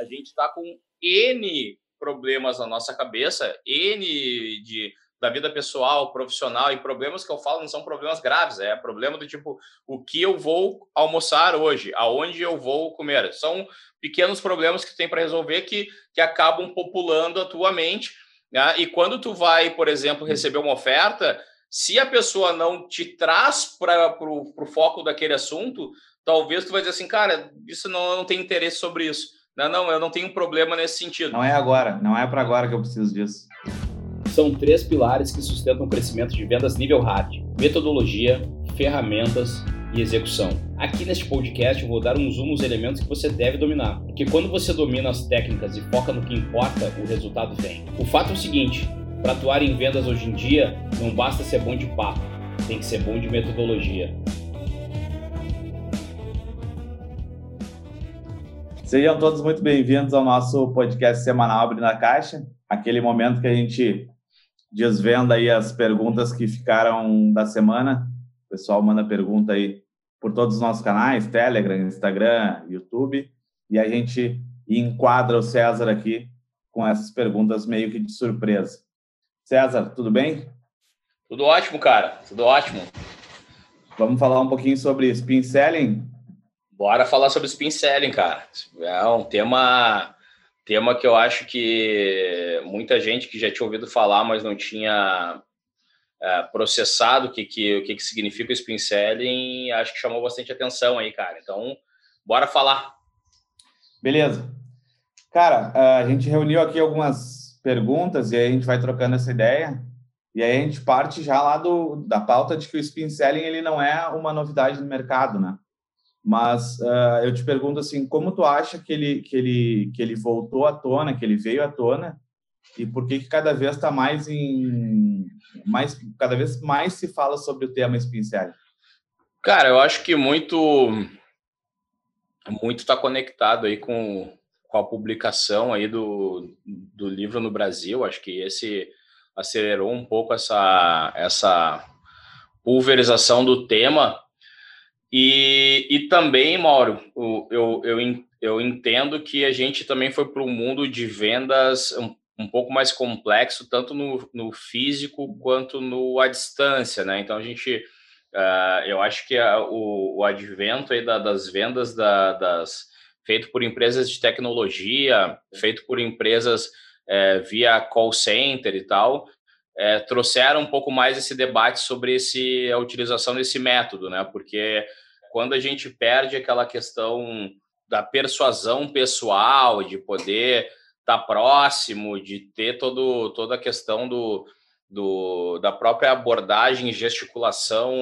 a gente está com N problemas na nossa cabeça, N de da vida pessoal, profissional e problemas que eu falo não são problemas graves, é problema do tipo o que eu vou almoçar hoje, aonde eu vou comer. São pequenos problemas que tu tem para resolver que, que acabam populando a tua mente. Né? E quando tu vai, por exemplo, receber uma oferta, se a pessoa não te traz para o foco daquele assunto, talvez tu vai dizer assim, cara, isso não, não tem interesse sobre isso. Não, não, eu não tenho problema nesse sentido. Não é agora, não é para agora que eu preciso disso. São três pilares que sustentam o crescimento de vendas nível hard: metodologia, ferramentas e execução. Aqui neste podcast eu vou dar um zoom nos elementos que você deve dominar, porque quando você domina as técnicas e foca no que importa, o resultado vem. O fato é o seguinte: para atuar em vendas hoje em dia, não basta ser bom de papo, tem que ser bom de metodologia. Sejam todos muito bem-vindos ao nosso podcast semanal Abre na Caixa, aquele momento que a gente desvenda aí as perguntas que ficaram da semana. O pessoal manda pergunta aí por todos os nossos canais, Telegram, Instagram, YouTube, e a gente enquadra o César aqui com essas perguntas meio que de surpresa. César, tudo bem? Tudo ótimo, cara. Tudo ótimo. Vamos falar um pouquinho sobre spin selling? Bora falar sobre spin selling, cara. É um tema tema que eu acho que muita gente que já tinha ouvido falar, mas não tinha é, processado o que, que, o que, que significa o spin selling, acho que chamou bastante atenção aí, cara. Então, bora falar. Beleza. Cara, a gente reuniu aqui algumas perguntas e aí a gente vai trocando essa ideia. E aí a gente parte já lá do, da pauta de que o spin selling ele não é uma novidade no mercado, né? Mas uh, eu te pergunto assim, como tu acha que ele que ele que ele voltou à tona, que ele veio à tona, e por que que cada vez está mais em mais cada vez mais se fala sobre o tema spin selling? Cara, eu acho que muito muito está conectado aí com, com a publicação aí do, do livro no Brasil. Acho que esse acelerou um pouco essa essa pulverização do tema e, e também, Mauro, eu, eu, eu entendo que a gente também foi para um mundo de vendas um, um pouco mais complexo, tanto no, no físico quanto no à distância, né? Então a gente, uh, eu acho que a, o, o advento aí da, das vendas da, das feito por empresas de tecnologia, feito por empresas é, via call center e tal, é, trouxeram um pouco mais esse debate sobre esse, a utilização desse método, né? Porque quando a gente perde aquela questão da persuasão pessoal, de poder estar tá próximo, de ter todo, toda a questão do, do, da própria abordagem gesticulação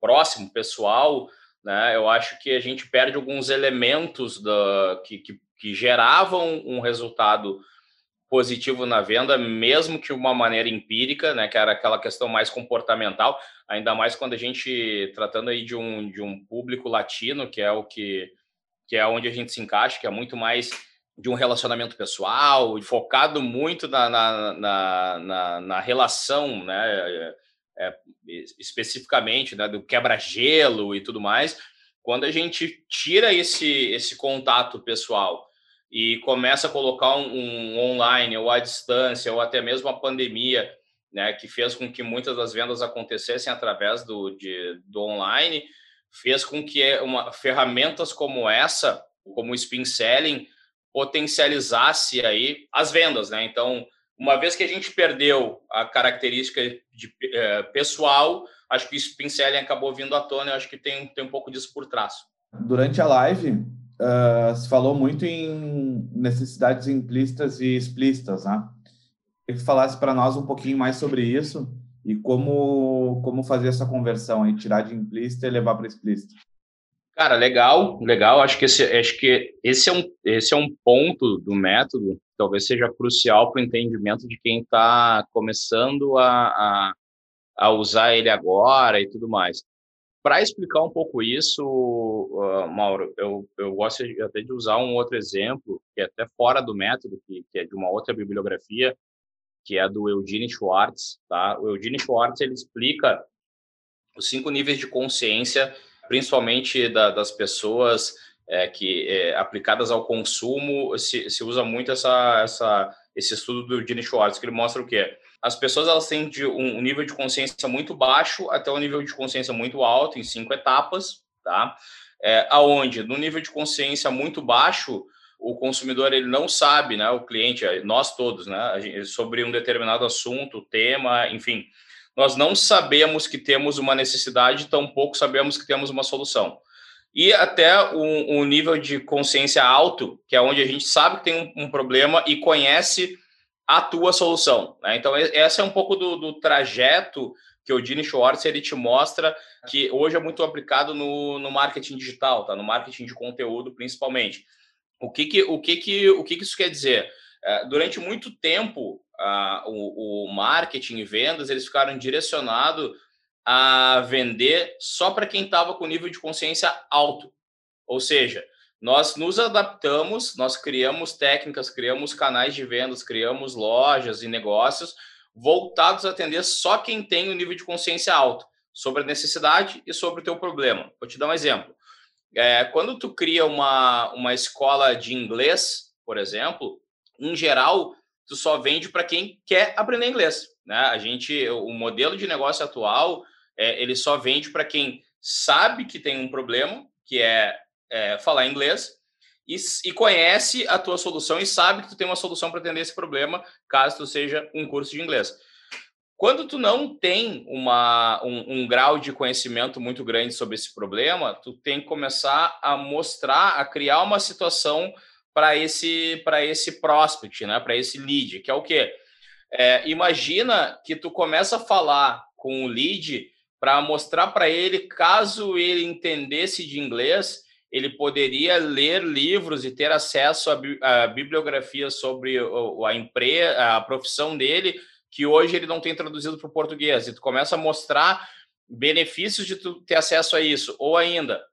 próximo, pessoal, né? Eu acho que a gente perde alguns elementos da, que, que, que geravam um resultado positivo na venda, mesmo que uma maneira empírica, né, que era aquela questão mais comportamental, ainda mais quando a gente tratando aí de um, de um público latino, que é o que que é onde a gente se encaixa, que é muito mais de um relacionamento pessoal, focado muito na, na, na, na, na relação, né, é, é especificamente, né, do quebra-gelo e tudo mais. Quando a gente tira esse, esse contato pessoal e começa a colocar um, um, online ou à distância ou até mesmo a pandemia, né, que fez com que muitas das vendas acontecessem através do, de, do online, fez com que uma, ferramentas como essa, como o spin selling, potencializasse aí as vendas, né? Então, uma vez que a gente perdeu a característica de é, pessoal, acho que o spin selling acabou vindo à tona. Eu acho que tem, tem um pouco disso por trás. Durante a live, uh, se falou muito em necessidades implícitas e explícitas, né? Queria que falasse para nós um pouquinho mais sobre isso e como, como fazer essa conversão e tirar de implícita e levar para explícita. Cara, legal, legal. Acho que esse, acho que esse é um, esse é um ponto do método que talvez seja crucial para o entendimento de quem está começando a, a, a usar ele agora e tudo mais. Para explicar um pouco isso, uh, Mauro, eu, eu gosto até de usar um outro exemplo, que é até fora do método, que, que é de uma outra bibliografia, que é do Eugene Schwartz. Tá? O Eugene Schwartz ele explica os cinco níveis de consciência, principalmente da, das pessoas é, que é, aplicadas ao consumo se, se usa muito essa, essa, esse estudo do Gene Schwartz, que ele mostra o quê? As pessoas elas têm de um, nível de consciência muito baixo até um nível de consciência muito alto, em cinco etapas, tá? É, aonde, no nível de consciência muito baixo, o consumidor ele não sabe, né, o cliente, nós todos, né, sobre um determinado assunto, tema, enfim, nós não sabemos que temos uma necessidade, tampouco sabemos que temos uma solução. E até um, um nível de consciência alto, que é onde a gente sabe que tem um, um problema e conhece a tua solução. Né? Então, esse é um pouco do, do trajeto que o Gene Schwartz ele te mostra que hoje é muito aplicado no, no marketing digital, tá? no marketing de conteúdo, principalmente. O que, que, o que, que, o que, que isso quer dizer? É, durante muito tempo, o, o marketing e vendas eles ficaram direcionados a vender só para quem estava com nível de consciência alto. Ou seja, nós nos adaptamos, nós criamos técnicas, criamos canais de vendas, criamos lojas e negócios voltados a atender só quem tem o um nível de consciência alto sobre a necessidade e sobre o teu problema. Vou te dar um exemplo. É, quando tu cria uma, uma escola de inglês, por exemplo, em geral, tu só vende para quem quer aprender inglês. Né? A gente, o modelo de negócio atual, é, ele só vende para quem sabe que tem um problema, que é, é falar inglês, e, e, conhece a tua solução e sabe que tu tem uma solução para atender esse problema, caso tu seja um curso de inglês. Quando tu não tem uma, um, um grau de conhecimento muito grande sobre esse problema, tu tem que começar a mostrar, a criar uma situação para esse para esse prospect, né? Para esse lead, que é o quê? É, imagina que tu começa a falar com o lead para mostrar para ele, caso ele entendesse de inglês, ele poderia ler livros e ter acesso à, bibliografia sobre a empresa, a profissão dele, que hoje ele não tem traduzido para o português. E tu começa a mostrar benefícios de tu ter acesso a isso, ou ainda,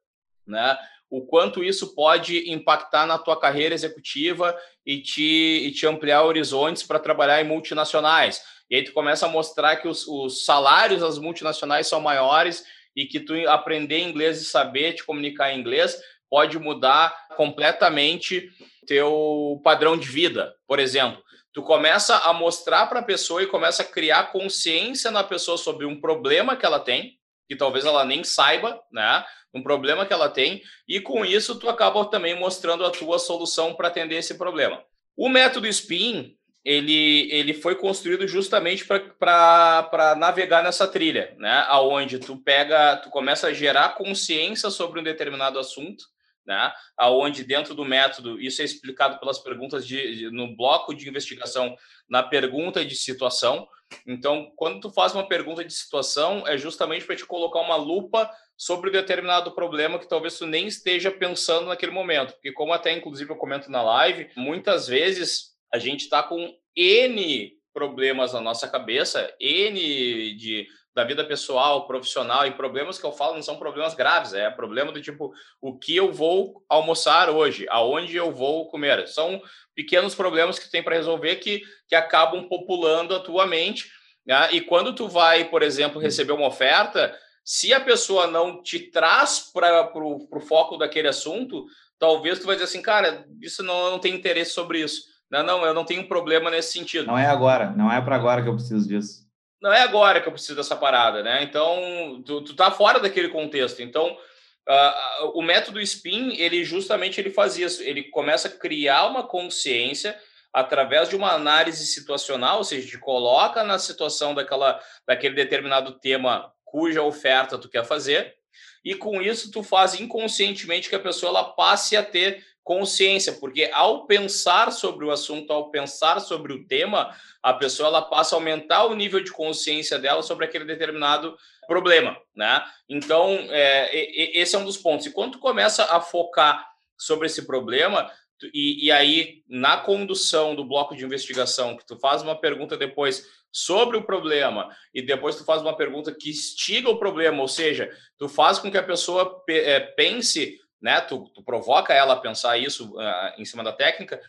né? o quanto isso pode impactar na tua carreira executiva e te, e te ampliar horizontes para trabalhar em multinacionais. E aí tu começa a mostrar que os, os salários das multinacionais são maiores e que tu aprender inglês e saber te comunicar em inglês pode mudar completamente teu padrão de vida. Por exemplo, tu começa a mostrar para a pessoa e começa a criar consciência na pessoa sobre um problema que ela tem, que talvez ela nem saiba, né? um problema que ela tem, e com isso tu acaba também mostrando a tua solução para atender esse problema. O método SPIN, ele, ele foi construído justamente para navegar nessa trilha, né? Aonde tu pega, tu começa a gerar consciência sobre um determinado assunto, né? Aonde dentro do método isso é explicado pelas perguntas de, de no bloco de investigação, na pergunta de situação. Então, quando tu faz uma pergunta de situação, é justamente para te colocar uma lupa sobre um determinado problema que talvez tu nem esteja pensando naquele momento. Porque, como até inclusive eu comento na live, muitas vezes a gente está com N problemas na nossa cabeça, N de da vida pessoal, profissional e problemas que eu falo não são problemas graves, é problema do tipo o que eu vou almoçar hoje, aonde eu vou comer. São pequenos problemas que tem para resolver que, que acabam populando a tua mente. Né? E quando tu vai, por exemplo, receber uma oferta, se a pessoa não te traz para o foco daquele assunto, talvez tu vai dizer assim, cara, isso não, não tenho interesse sobre isso. Não, não, eu não tenho problema nesse sentido. Não é agora, não é para agora que eu preciso disso. Não é agora que eu preciso dessa parada, né? Então, tu, tu tá fora daquele contexto. Então, uh, o método SPIN, ele justamente ele faz isso. Ele começa a criar uma consciência através de uma análise situacional, ou seja, te coloca na situação daquela, daquele determinado tema cuja oferta tu quer fazer, e com isso tu faz inconscientemente que a pessoa ela passe a ter consciência, porque ao pensar sobre o assunto, ao pensar sobre o tema, a pessoa ela passa a aumentar o nível de consciência dela sobre aquele determinado problema, né? Então, é, esse é um dos pontos. E quando tu começa a focar sobre esse problema, e, e, aí, na condução do bloco de investigação, que tu faz uma pergunta depois sobre o problema e depois tu faz uma pergunta que estiga o problema, ou seja, tu faz com que a pessoa é, pense, né, tu, tu provoca ela a pensar isso uh, em cima da técnica,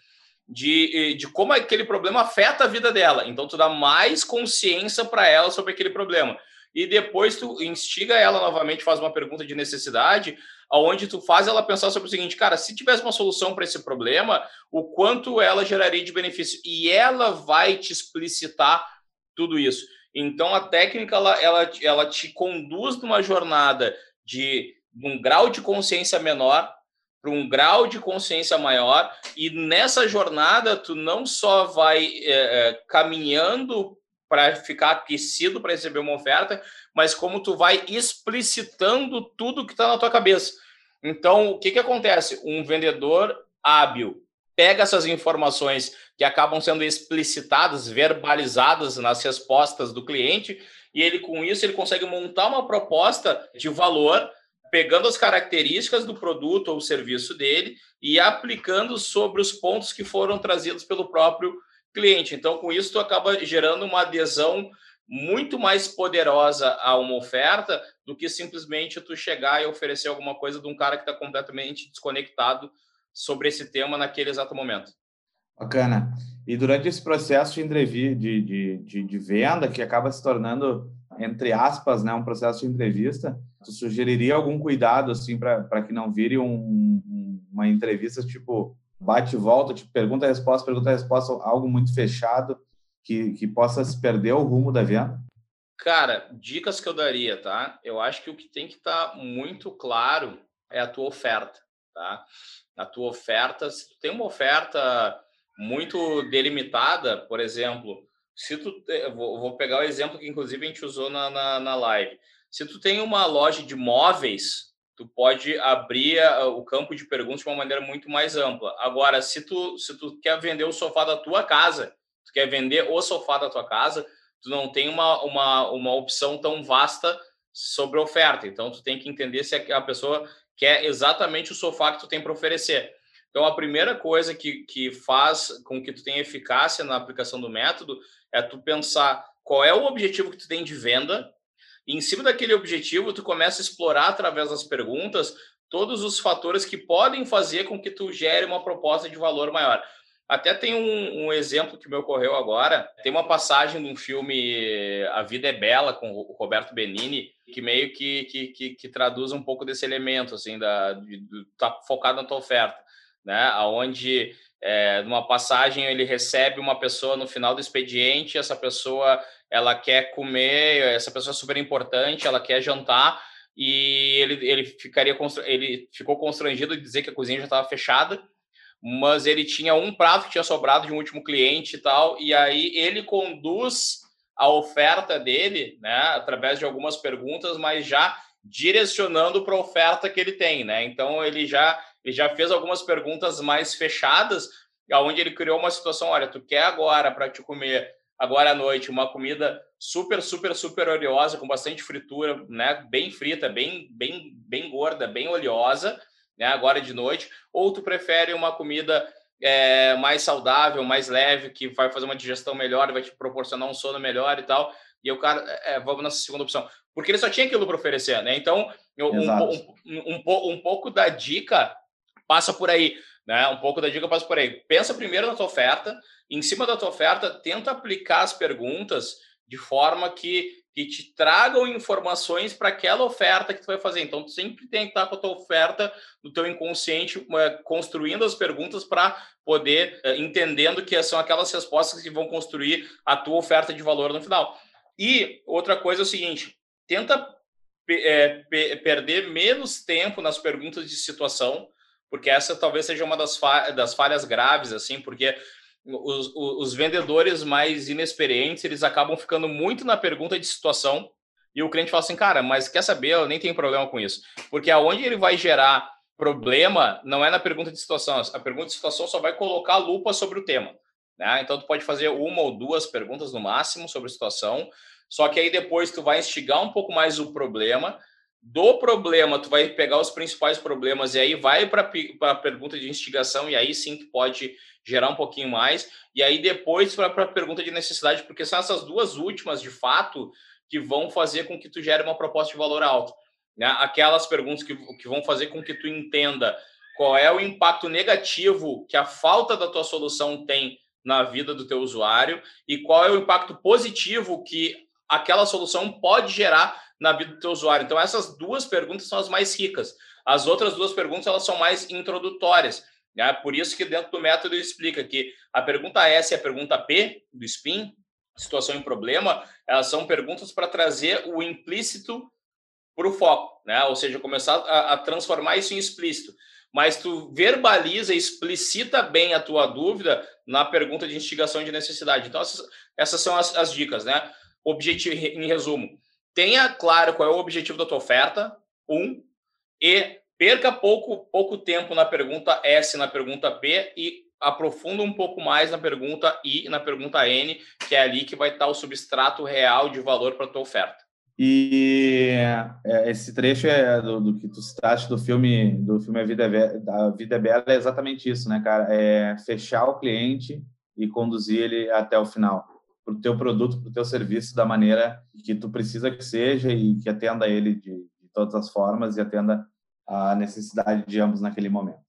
de, de como aquele problema afeta a vida dela. Então, tu dá mais consciência para ela sobre aquele problema. E depois tu instiga ela novamente, faz uma pergunta de necessidade, aonde tu faz ela pensar sobre o seguinte, cara, se tivesse uma solução para esse problema, o quanto ela geraria de benefício e ela vai te explicitar tudo isso. Então a técnica ela, ela, ela te conduz numa jornada de um grau de consciência menor para um grau de consciência maior e nessa jornada tu não só vai é, é, caminhando para ficar aquecido para receber uma oferta, mas como tu vai explicitando tudo que está na tua cabeça. Então, o que, que acontece? Um vendedor hábil pega essas informações que acabam sendo explicitadas, verbalizadas nas respostas do cliente, e ele, com isso, ele consegue montar uma proposta de valor pegando as características do produto ou serviço dele e aplicando sobre os pontos que foram trazidos pelo próprio cliente. Então, com isso, tu acaba gerando uma adesão muito mais poderosa a uma oferta do que simplesmente tu chegar e oferecer alguma coisa de um cara que está completamente desconectado sobre esse tema naquele exato momento. Bacana. E durante esse processo de, de, de, de, venda, que acaba se tornando entre aspas, né, um processo de entrevista, tu sugeriria algum cuidado assim para que não vire um, uma entrevista tipo bate volta, tipo pergunta resposta, pergunta resposta, algo muito fechado que, que possa se perder o rumo da venda? Cara, dicas que eu daria, tá? Eu acho que o que tem que estar tá muito claro é a tua oferta, tá? A tua oferta, se tu tem uma oferta muito delimitada, por exemplo, se tu vou, vou, pegar o exemplo que inclusive a gente usou na, na, na, live. Se tu tem uma loja de móveis, tu pode abrir o campo de perguntas de uma maneira muito mais ampla. Agora, se tu se tu quer vender o sofá da tua casa, tu quer vender o sofá da tua casa, tu não tem uma, uma, uma opção tão vasta sobre oferta. Então, tu tem que entender se a pessoa quer exatamente o sofá que tu tem para oferecer. Então, a primeira coisa que, que faz com que tu tenha eficácia na aplicação do método é tu pensar qual é o objetivo que tu tem de venda, e em cima daquele objetivo, tu começa a explorar através das perguntas todos os fatores que podem fazer com que tu gere uma proposta de valor maior. Até tem um, um, exemplo que me ocorreu agora. Tem uma passagem de um filme A Vida é Bela, com o Roberto Benini, que meio que, que, que, que traduz um pouco desse elemento, assim, da, de, de, tá focado na tua oferta, né? Onde é, numa passagem ele recebe uma pessoa no final do expediente, essa pessoa ela quer comer, essa pessoa é super importante, ela quer jantar e ele, ele ficaria ele ficou constrangido de dizer que a cozinha já estava fechada, mas ele tinha um prato que tinha sobrado de um último cliente e tal, e aí ele conduz a oferta dele, né, através de algumas perguntas, mas já direcionando para a oferta que ele tem, né? Então ele já ele já fez algumas perguntas mais fechadas, onde ele criou uma situação: olha, tu quer agora para te comer agora à noite uma comida super, super, super oleosa, com bastante fritura, né? Bem frita, bem, bem, bem gorda, bem oleosa, né? Agora de noite, ou tu prefere uma comida é, mais saudável, mais leve, que vai fazer uma digestão melhor, vai te proporcionar um sono melhor e tal. E o cara, é, vamos nessa segunda opção. Porque ele só tinha aquilo para oferecer, né? Então, um, um, um, um, um pouco da dica passa por aí, né? Um pouco da dica passa por aí. Pensa primeiro na tua oferta, em cima da tua oferta, tenta aplicar as perguntas de forma que, que te tragam informações para aquela oferta que tu vai fazer. Então, sempre tem que estar com a tua oferta no teu inconsciente, é, construindo as perguntas para poder, é, entendendo que são aquelas respostas que vão construir a tua oferta de valor no final. E outra coisa é o seguinte, tenta é, perder menos tempo nas perguntas de situação, porque essa talvez seja uma das, fa das falhas graves, assim, porque os, os, vendedores mais inexperientes, eles acabam ficando muito na pergunta de situação, e o cliente fala assim, cara, mas quer saber, eu nem tenho problema com isso. Porque aonde ele vai gerar problema não é na pergunta de situação, a pergunta de situação só vai colocar a lupa sobre o tema. Né? Então, tu pode fazer uma ou duas perguntas no máximo sobre a situação, só que aí depois tu vai instigar um pouco mais o problema, do problema, tu vai pegar os principais problemas e aí vai para a pergunta de instigação e aí sim que pode gerar um pouquinho mais. E aí depois para a pergunta de necessidade, porque são essas duas últimas, de fato, que vão fazer com que tu gere uma proposta de valor alto. Né? Aquelas perguntas que, que vão fazer com que tu entenda qual é o impacto negativo que a falta da tua solução tem na vida do teu usuário e qual é o impacto positivo que aquela solução pode gerar na vida do teu usuário. Então, essas duas perguntas são as mais ricas. As outras duas perguntas elas são mais introdutórias. Né? Por isso que dentro do método explica que a pergunta S e a pergunta P do SPIN, situação e problema, elas são perguntas para trazer o implícito para o foco, né? Ou seja, começar a, a, transformar isso em explícito. Mas tu verbaliza, explicita bem a tua dúvida na pergunta de instigação de necessidade. Então, essas, essas são as, as, dicas, né? Objetivo, em resumo, tenha claro qual é o objetivo da tua oferta, um, e perca pouco, pouco tempo na pergunta S, na pergunta P e aprofunda um pouco mais na pergunta I e na pergunta N, que é ali que vai estar o substrato real de valor para a tua oferta. E é, esse trecho é do, do, que tu citaste do filme do filme A Vida é da Vida é Bela é exatamente isso, né, cara? É fechar o cliente e conduzir ele até o final para o teu produto, para o teu serviço da maneira que tu precisa que seja e que atenda ele de, de todas as formas e atenda a necessidade de ambos naquele momento.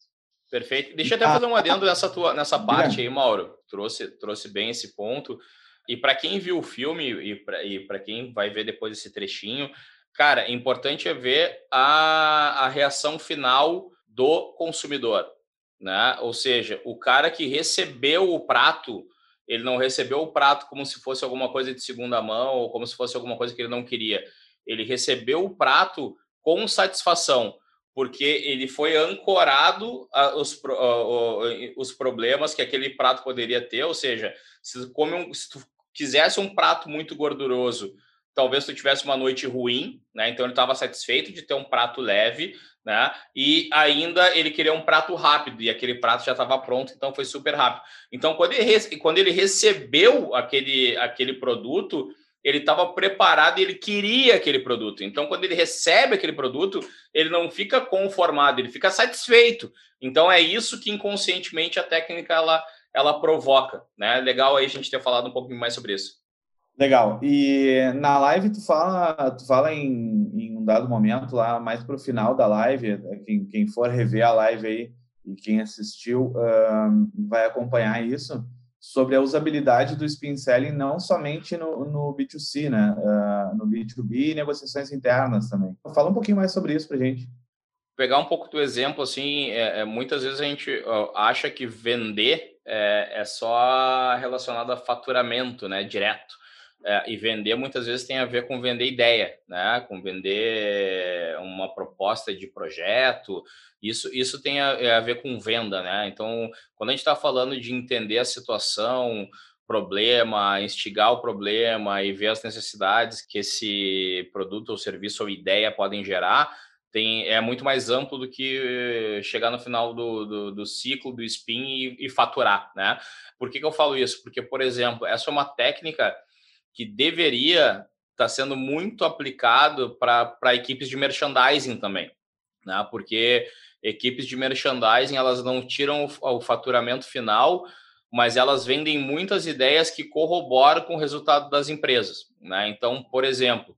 Perfeito. Deixa eu até fazer um adendo nessa tua nessa parte aí, Mauro. Trouxe trouxe bem esse ponto. E para quem viu o filme e para quem vai ver depois esse trechinho, cara, é importante é ver a, a reação final do consumidor, né? Ou seja, o cara que recebeu o prato, ele não recebeu o prato como se fosse alguma coisa de segunda mão ou como se fosse alguma coisa que ele não queria. Ele recebeu o prato com satisfação, porque ele foi ancorado aos os problemas que aquele prato poderia ter, ou seja, se, come um, se tu quisesse um prato muito gorduroso, talvez tu tivesse uma noite ruim, né? Então ele estava satisfeito de ter um prato leve, né? E ainda ele queria um prato rápido e aquele prato já estava pronto, então foi super rápido. Então quando ele, quando ele recebeu aquele, aquele produto, ele estava preparado e ele queria aquele produto. Então quando ele recebe aquele produto, ele não fica conformado, ele fica satisfeito. Então é isso que inconscientemente a técnica ela ela provoca, né? Legal aí a gente ter falado um pouquinho mais sobre isso. Legal. E na live tu fala, tu fala em, um dado momento lá, mais para o final da live, quem, quem for rever a live aí e quem assistiu vai acompanhar isso sobre a usabilidade do spin selling não somente no, no B2C, né? Uh, no B2B e negociações internas também. Fala um pouquinho mais sobre isso para gente. Pegar um pouco do exemplo, assim, é, é, muitas vezes a gente acha que vender é, é só relacionado a faturamento, né, direto. É, e vender muitas vezes tem a ver com vender ideia, né? Com vender uma proposta de projeto. Isso, isso tem a, é a ver com venda, né? Então, quando a gente está falando de entender a situação, problema, instigar o problema e ver as necessidades que esse produto ou serviço ou ideia podem gerar, tem, é muito mais amplo do que chegar no final do, do, do ciclo do spin e, e, faturar, né? Por que, que eu falo isso? Porque, por exemplo, essa é uma técnica que deveria estar tá sendo muito aplicado para equipes de merchandising também, né? Porque equipes de merchandising elas não tiram o, o faturamento final, mas elas vendem muitas ideias que corroboram com o resultado das empresas, né? Então, por exemplo,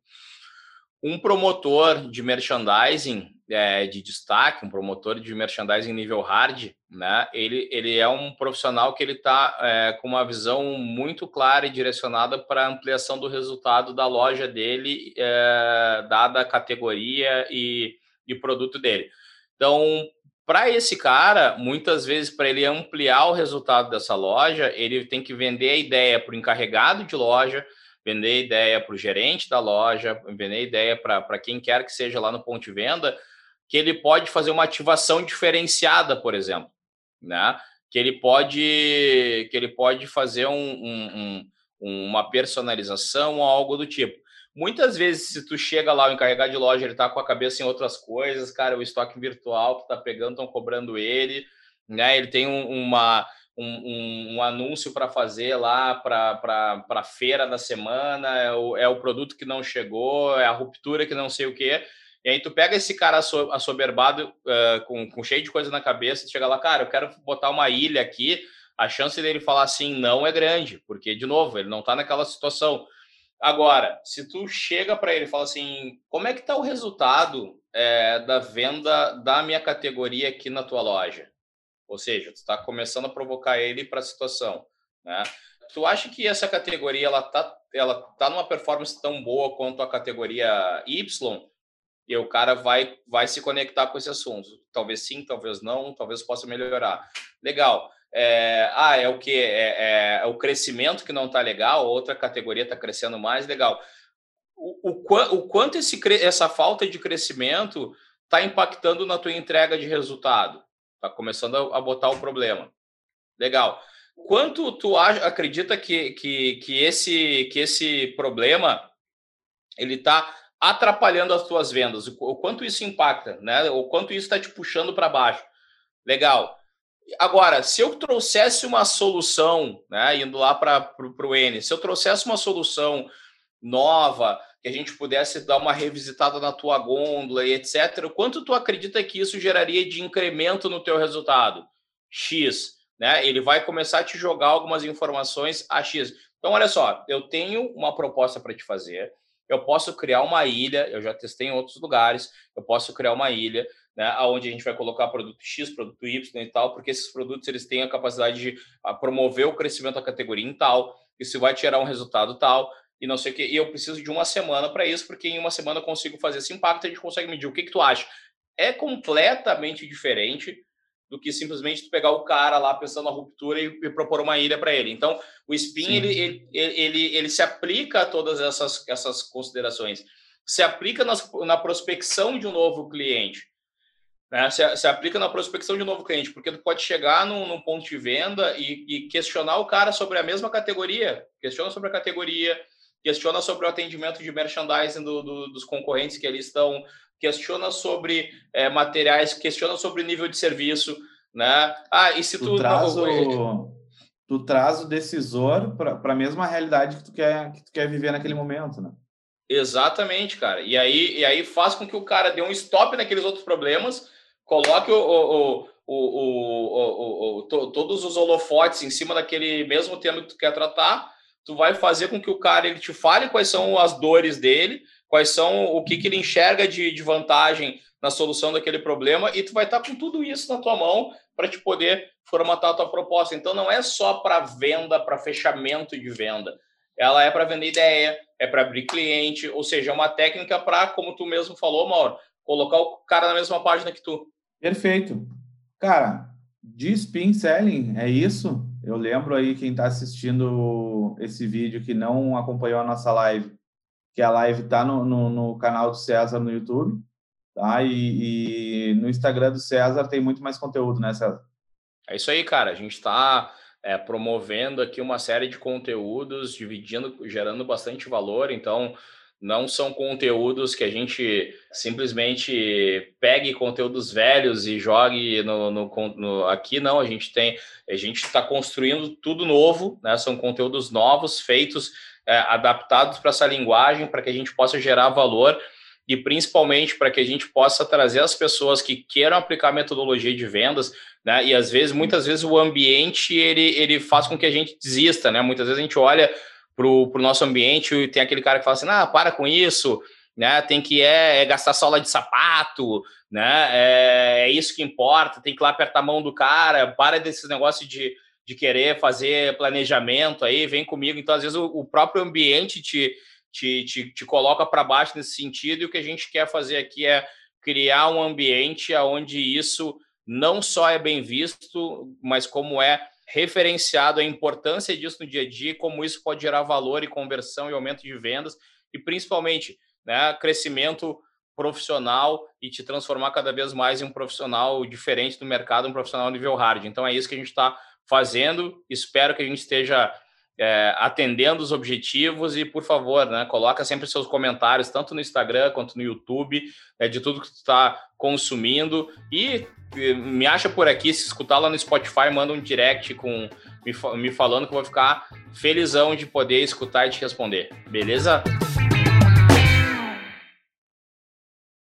um promotor de merchandising é, de destaque, um promotor de merchandising nível hard, né? Ele, ele é um profissional que ele está é, com uma visão muito clara e direcionada para a ampliação do resultado da loja dele, é, dada a categoria e, e produto dele. Então, para esse cara, muitas vezes, para ele ampliar o resultado dessa loja, ele tem que vender a ideia para o encarregado de loja, vender ideia para o gerente da loja, vender ideia para quem quer que seja lá no ponto de venda, que ele pode fazer uma ativação diferenciada, por exemplo, né? Que ele pode, que ele pode fazer um, um, um, uma personalização ou algo do tipo. Muitas vezes, se tu chega lá, o encarregado de loja, ele está com a cabeça em outras coisas, cara, o estoque virtual que tá pegando, estão cobrando ele, né? Ele tem um, uma um, um, um anúncio para fazer lá para a feira da semana, é o, é o produto que não chegou, é a ruptura que não sei o quê. E aí tu pega esse cara assoberbado, uh, com, com cheio de coisa na cabeça, chega lá, cara, eu quero botar uma ilha aqui, a chance dele falar assim não é grande, porque, de novo, ele não está naquela situação. Agora, se tu chega para ele e fala assim, como é que está o resultado é, da venda da minha categoria aqui na tua loja? Ou seja, tu está começando a provocar ele para a situação, né? Tu acha que essa categoria ela tá, ela tá numa performance tão boa quanto a categoria Y? E o cara vai, vai se conectar com esse assunto. Talvez sim, talvez não, talvez possa melhorar. Legal. É, ah, é o que? É, é, é, o crescimento que não está legal, outra categoria está crescendo mais, legal. O, o, o quanto esse, essa falta de crescimento está impactando na tua entrega de resultado? Está começando a, a, botar o problema. Legal. Quanto tu acredita que, que, que, esse, que esse problema ele está atrapalhando as tuas vendas? O quanto isso impacta, né? O quanto isso está te puxando para baixo? Legal. Agora, se eu trouxesse uma solução, né, indo lá para o N, se eu trouxesse uma solução nova, que a gente pudesse dar uma revisitada na tua gôndola e etc., quanto tu acredita que isso geraria de incremento no teu resultado? X, né? Ele vai começar a te jogar algumas informações a X. Então, olha só, eu tenho uma proposta para te fazer, eu posso criar uma ilha, eu já testei em outros lugares, eu posso criar uma ilha, né, onde a gente vai colocar produto X, produto Y e tal, porque esses produtos eles têm a capacidade de a, promover o crescimento da categoria em tal, isso vai tirar um resultado tal, e não sei o que. E eu preciso de uma semana para isso, porque em uma semana eu consigo fazer esse impacto, a gente consegue medir. O que, que tu acha? É completamente diferente do que simplesmente tu pegar o cara lá pensando na ruptura e, e propor uma ilha para ele. Então, o spin ele, ele, ele, ele, se aplica a todas essas, essas considerações. Se aplica nas, na prospecção de um novo cliente. Né? Se, se, aplica na prospecção de um novo cliente, porque tu pode chegar num, num ponto de venda e, e, questionar o cara sobre a mesma categoria, questiona sobre a categoria, questiona sobre o atendimento de merchandising do, do, dos concorrentes que ali estão, questiona sobre é, materiais, questiona sobre nível de serviço, né? Ah, e se tu, tu traz o, tu traz o decisor para a mesma realidade que tu quer que tu quer viver naquele momento, né? Exatamente, cara. E aí, e aí faz com que o cara dê um stop naqueles outros problemas, coloque o, o, o, o, todos os holofotes em cima daquele mesmo tema que tu quer tratar, tu vai fazer com que o cara ele te fale quais são as dores dele, quais são o que, que ele enxerga de, de vantagem na solução daquele problema e tu vai estar com tudo isso na tua mão para te poder formatar a tua proposta. Então não é só para venda, para fechamento de venda. Ela é para vender ideia, é para abrir cliente, ou seja, é uma técnica para, como tu mesmo falou, Mauro, colocar o cara na mesma página que tu. Perfeito. Cara, de spin selling, é isso? Eu lembro aí quem está assistindo esse vídeo que não acompanhou a nossa live, que a live está no, no, no, canal do César no YouTube, tá? E, e, no Instagram do César tem muito mais conteúdo, né, César? É isso aí, cara. A gente está é, promovendo aqui uma série de conteúdos, dividindo, gerando bastante valor. Então, não são conteúdos que a gente simplesmente pegue conteúdos velhos e jogue no, no, no aqui não a gente tem a gente está construindo tudo novo né são conteúdos novos feitos é, adaptados para essa linguagem para que a gente possa gerar valor e principalmente para que a gente possa trazer as pessoas que queiram aplicar metodologia de vendas, né? E às vezes, muitas vezes o ambiente ele, ele faz com que a gente desista, né? Muitas vezes a gente olha para o nosso ambiente e tem aquele cara que fala assim, ah, para com isso, né? Tem que é, é gastar sola de sapato, né? É, é, isso que importa, tem que ir lá apertar a mão do cara, para desses negócios de, de querer fazer planejamento aí, vem comigo. Então, às vezes, o, o próprio ambiente te, te, te, te coloca para baixo nesse sentido, e o que a gente quer fazer aqui é criar um ambiente onde isso não só é bem visto, mas como é referenciado a importância disso no dia a dia, como isso pode gerar valor e conversão e aumento de vendas e principalmente, né, crescimento profissional e te transformar cada vez mais em um profissional diferente do mercado, um profissional nível hard. Então é isso que a gente está fazendo. Espero que a gente esteja é, atendendo os objetivos e, por favor, né, coloca sempre seus comentários, tanto no Instagram quanto no YouTube, né, de tudo que tu está consumindo. E me acha por aqui, se escutar lá no Spotify, manda um direct com me, me falando que eu vou ficar felizão de poder escutar e te responder. Beleza?